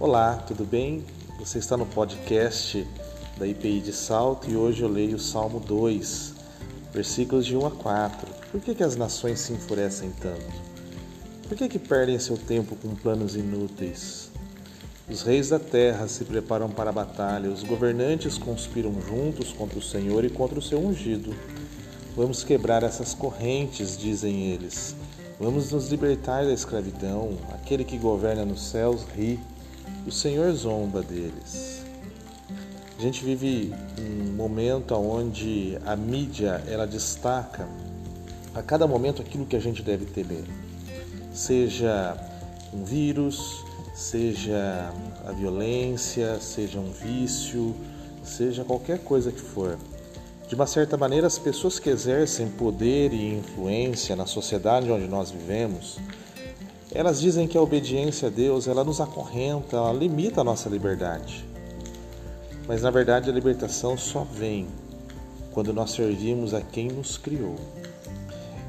Olá, tudo bem? Você está no podcast da IPI de Salto e hoje eu leio o Salmo 2, versículos de 1 a 4. Por que, que as nações se enfurecem tanto? Por que, que perdem seu tempo com planos inúteis? Os reis da terra se preparam para a batalha, os governantes conspiram juntos contra o Senhor e contra o seu ungido. Vamos quebrar essas correntes, dizem eles. Vamos nos libertar da escravidão. Aquele que governa nos céus ri o Senhor zomba deles. A gente vive um momento onde a mídia ela destaca a cada momento aquilo que a gente deve temer, seja um vírus, seja a violência, seja um vício, seja qualquer coisa que for. De uma certa maneira, as pessoas que exercem poder e influência na sociedade onde nós vivemos, elas dizem que a obediência a Deus, ela nos acorrenta, ela limita a nossa liberdade. Mas na verdade a libertação só vem quando nós servimos a quem nos criou.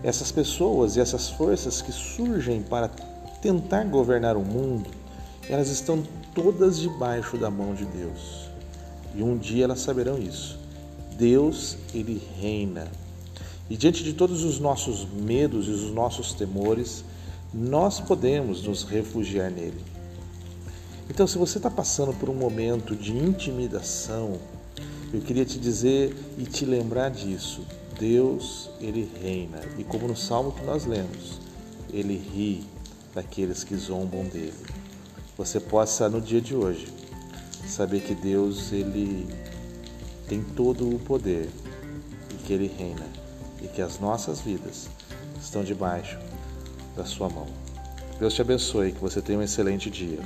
Essas pessoas e essas forças que surgem para tentar governar o mundo, elas estão todas debaixo da mão de Deus. E um dia elas saberão isso. Deus, ele reina. E diante de todos os nossos medos e os nossos temores, nós podemos nos refugiar nele. Então, se você está passando por um momento de intimidação, eu queria te dizer e te lembrar disso. Deus, ele reina. E como no salmo que nós lemos, ele ri daqueles que zombam dele. Você possa no dia de hoje saber que Deus ele tem todo o poder e que ele reina e que as nossas vidas estão debaixo da sua mão. Deus te abençoe, que você tenha um excelente dia.